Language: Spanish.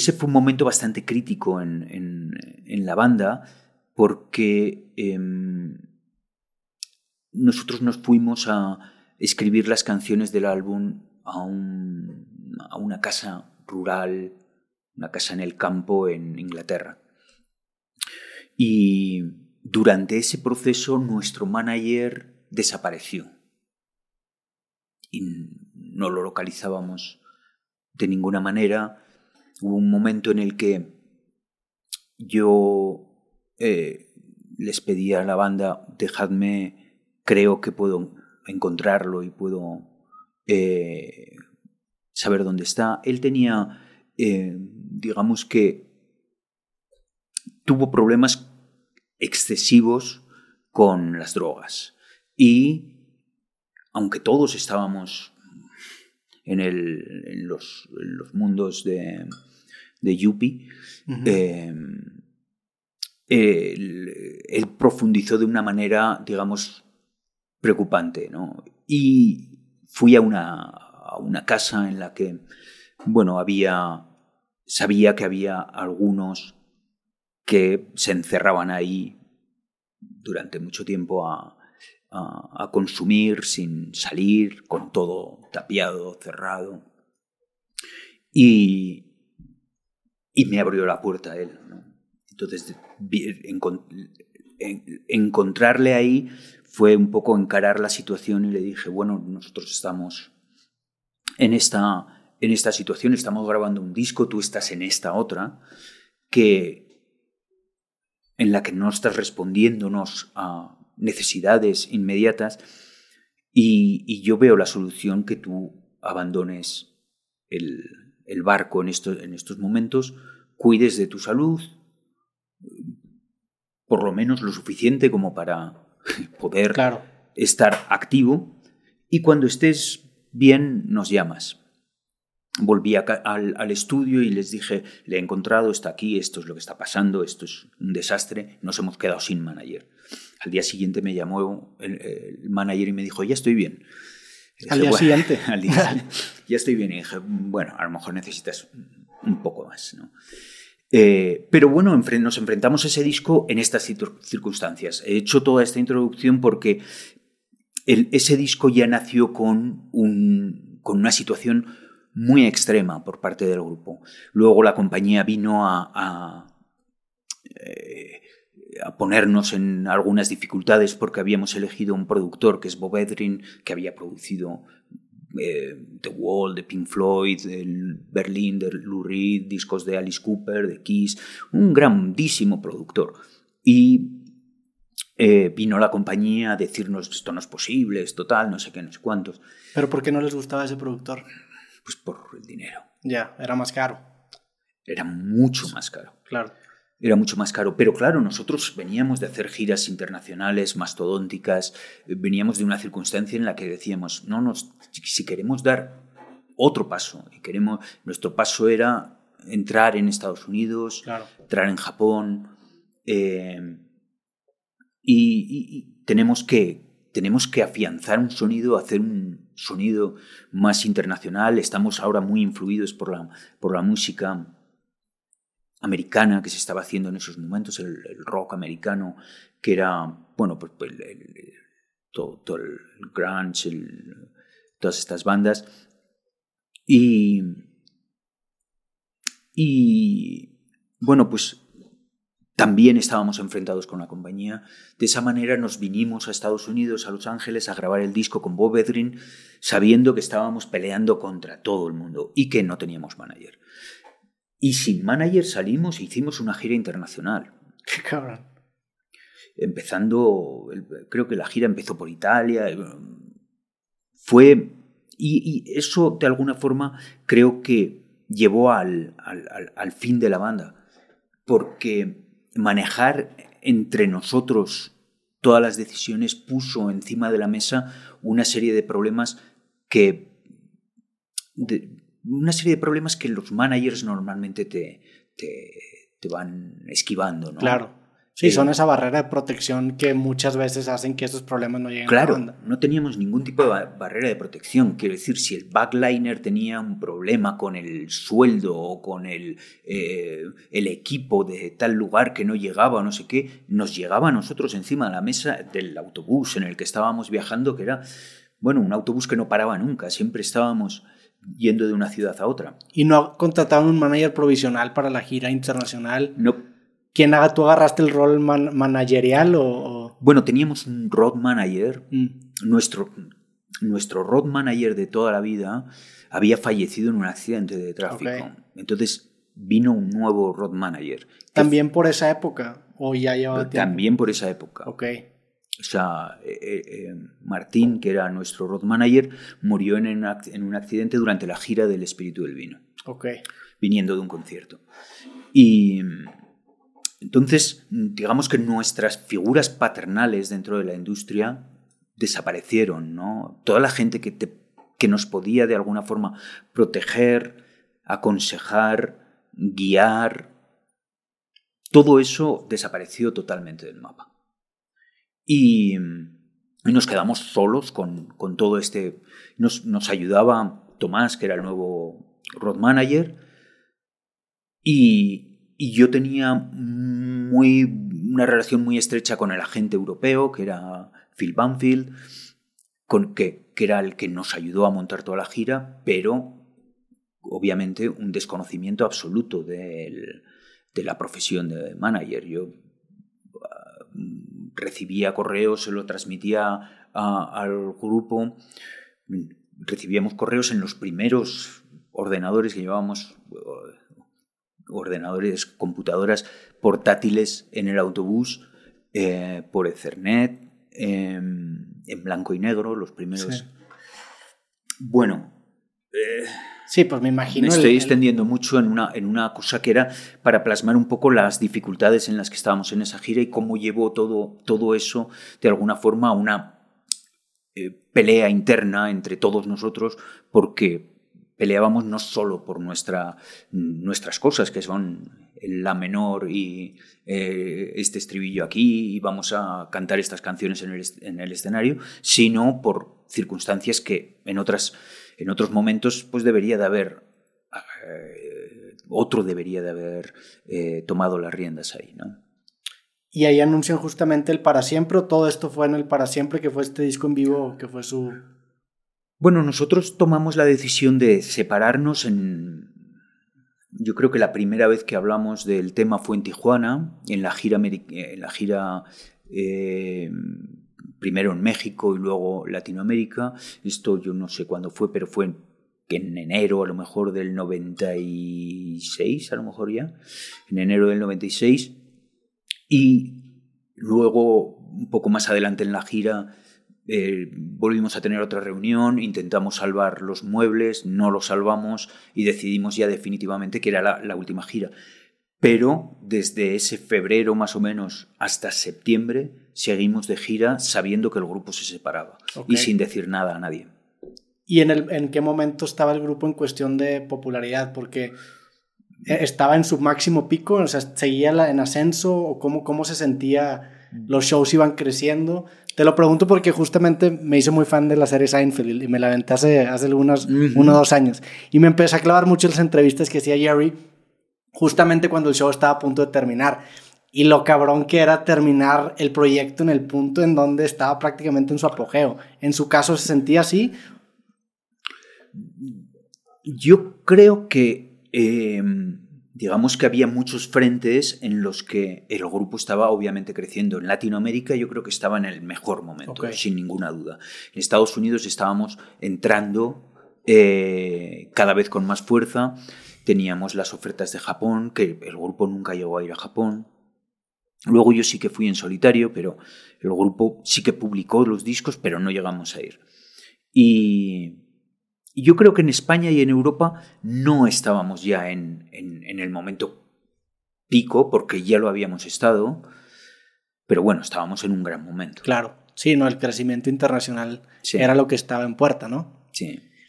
ese fue un momento bastante crítico en, en, la banda porque em, nosotros nos fuimos a escribir las canciones del álbum a, un, a una casa rural, una casa en el campo en Inglaterra. Y durante ese proceso nuestro manager desapareció y no lo localizábamos de ninguna manera. Hubo un momento en el que yo eh, les pedí a la banda, dejadme, creo que puedo encontrarlo y puedo eh, saber dónde está. Él tenía, eh, digamos que, tuvo problemas excesivos con las drogas. Y aunque todos estábamos en, el, en, los, los, mundos de, de Yuppie, eh, él, profundizó de una manera, digamos, preocupante. ¿no? Y fui a una, a una casa en la que, bueno, había, sabía que había algunos que se encerraban ahí durante mucho tiempo a, a, consumir sin salir, con todo tapiado, cerrado. Y, y me abrió la puerta a él. Entonces, encontrarle ahí fue un poco encarar la situación y le dije, bueno, nosotros estamos en esta, en esta situación, estamos grabando un disco, tú estás en esta otra, que en la que no estás respondiéndonos a necesidades inmediatas y, yo veo la solución que tú abandones el, barco en, en estos momentos, cuides de tu salud, por lo menos lo suficiente como para poder estar activo y cuando estés bien nos llamas volví al, estudio y les dije, le he encontrado, está aquí, esto es lo que está pasando, esto es un desastre, nos hemos quedado sin manager. Al día siguiente me llamó el, manager y me dijo, ya estoy bien. al día siguiente. ya estoy bien. Y dije, bueno, a lo mejor necesitas un poco más. ¿no? Eh, pero bueno, nos enfrentamos a ese disco en estas circunstancias. He hecho toda esta introducción porque ese disco ya nació con, un, con una situación muy extrema por parte del grupo. Luego la compañía vino a, eh, a, ponernos en algunas dificultades porque habíamos elegido un productor que es Bob Edrin, que había producido eh, The Wall, de Pink Floyd, el Berlin, de Lou Reed, discos de Alice Cooper, de Kiss, un grandísimo productor. Y eh, vino la compañía a decirnos esto no es posible, es total, no sé qué, no sé cuántos. ¿Pero por qué no les gustaba ese productor? Pues por el dinero. Ya, era más caro. Era mucho más caro. Claro. Era mucho más caro. Pero claro, nosotros veníamos de hacer giras internacionales mastodónticas, veníamos de una circunstancia en la que decíamos, no, nos, si queremos dar otro paso, y queremos, nuestro paso era entrar en Estados Unidos, entrar en Japón, eh, y, tenemos que tenemos que afianzar un sonido, hacer un sonido más internacional. Estamos ahora muy influidos por la, por la música americana que se estaba haciendo en esos momentos, el, rock americano, que era, bueno, pues, pues todo, el grunge, todas estas bandas. Y, y bueno, pues también estábamos enfrentados con la compañía. De esa manera nos vinimos a Estados Unidos, a Los Ángeles, a grabar el disco con Bob Edrin, sabiendo que estábamos peleando contra todo el mundo y que no teníamos manager. Y sin manager salimos e hicimos una gira internacional. Qué cabrón. Empezando, creo que la gira empezó por Italia. Fue. Y, eso, de alguna forma, creo que llevó al, al, al fin de la banda. Porque manejar entre nosotros todas las decisiones puso encima de la mesa una serie de problemas que una serie de problemas que los managers normalmente te, te, van esquivando, ¿no? Claro. Sí, son esa barrera de protección que muchas veces hacen que estos problemas no lleguen a la Claro, no teníamos ningún tipo de ba- barrera de protección. Quiero decir, si el backliner tenía un problema con el sueldo o con el, eh, el equipo de tal lugar que no llegaba o no sé qué, nos llegaba a nosotros encima de la mesa del autobús en el que estábamos viajando, que era, bueno, un autobús que no paraba nunca. Siempre estábamos yendo de una ciudad a otra. Y no contrataron un manager provisional para la gira internacional. No, ¿Quién haga, tú agarraste el rol man- managerial o...? o- bueno, teníamos un road manager Mm, nuestro, nuestro road manager de toda la vida había fallecido en un accidente de tráfico. Entonces vino un nuevo road manager. ¿También por esa época? ¿O ya llevaba tiempo? También por esa época. Ok. O sea, eh, eh, eh, Martín, que era nuestro road manager, murió en en un accidente durante la gira del Espíritu del Vino, Ok. viniendo de un concierto. Y entonces, digamos que nuestras figuras paternales dentro de la industria desaparecieron, ¿no? Toda la gente que, te- que nos podía de alguna forma proteger, aconsejar, guiar, todo eso desapareció totalmente del mapa. Y, y nos quedamos solos con, con todo este... Nos, nos ayudaba Tomás, que era el nuevo road manager, y, y yo tenía muy, una relación muy estrecha con el agente europeo, que era Phil Banfield, con que, que era el que nos ayudó a montar toda la gira, pero obviamente un desconocimiento absoluto de la profesión de manager. Yo ah, recibía correos, se lo transmitía al grupo. Recibíamos correos en los primeros ordenadores que llevábamos, ordenadores, computadoras portátiles en el autobús, eh, por Ethernet, em, en blanco y negro, los primeros. Sí. Bueno, eh, Sí, pues me imagino... me estoy el- extendiendo mucho en una, en una cosa que era para plasmar un poco las dificultades en las que estábamos en esa gira y cómo llevó todo, todo eso de alguna forma a una eh, pelea interna entre todos nosotros porque peleábamos no solo por nuestra, nuestras cosas, que son la menor y eh, este estribillo aquí y vamos a cantar estas canciones en el, en el escenario, sino por circunstancias que en, otras, en otros momentos pues debería de haber, eh, otro debería de haber eh, tomado las riendas ahí, ¿no? Y ahí anuncian justamente el Para Siempre, todo esto fue en el Para Siempre, que fue este disco en vivo, que fue su... Bueno, nosotros tomamos la decisión de separarnos en... Yo creo que la primera vez que hablamos del tema fue en Tijuana, en la gira, en la gira eh, primero en México y luego Latinoamérica. Esto yo no sé cuándo fue, pero fue en, en enero a lo mejor del 96, a lo mejor ya, en enero del 96. Y luego, un poco más adelante en la gira, eh, volvimos a tener otra reunión, intentamos salvar los muebles, no los salvamos y decidimos ya definitivamente que era la, la última gira. Pero desde ese febrero más o menos hasta septiembre seguimos de gira sabiendo que el grupo se separaba y sin decir nada a nadie. ¿Y en, el, en qué momento estaba el grupo en cuestión de popularidad? Porque eh, estaba en su máximo pico, o sea, seguía en ascenso, o cómo, cómo se sentía, los shows iban creciendo. Te lo pregunto porque justamente me hice muy fan de la serie Seinfeld y me la aventé hace, hace algunos, uno o dos años. Y me empecé a clavar mucho en las entrevistas que hacía Jerry, justamente cuando el show estaba a punto de terminar. Y lo cabrón que era terminar el proyecto en el punto en donde estaba prácticamente en su apogeo. En su caso se sentía así. Yo creo que, eh, digamos que había muchos frentes en los que el grupo estaba obviamente creciendo. En Latinoamérica yo creo que estaba en el mejor momento, sin ninguna duda. En Estados Unidos estábamos entrando eh, cada vez con más fuerza. Teníamos las ofertas de Japón, que el grupo nunca llegó a ir a Japón. Luego yo sí que fui en solitario, pero el grupo sí que publicó los discos, pero no llegamos a ir. Y, y yo creo que en España y en Europa no estábamos ya en, en- en el momento pico, porque ya lo habíamos estado, pero bueno, estábamos en un gran momento. Claro, sí, no, el crecimiento internacional Sí. era lo que estaba en puerta, ¿no? Sí.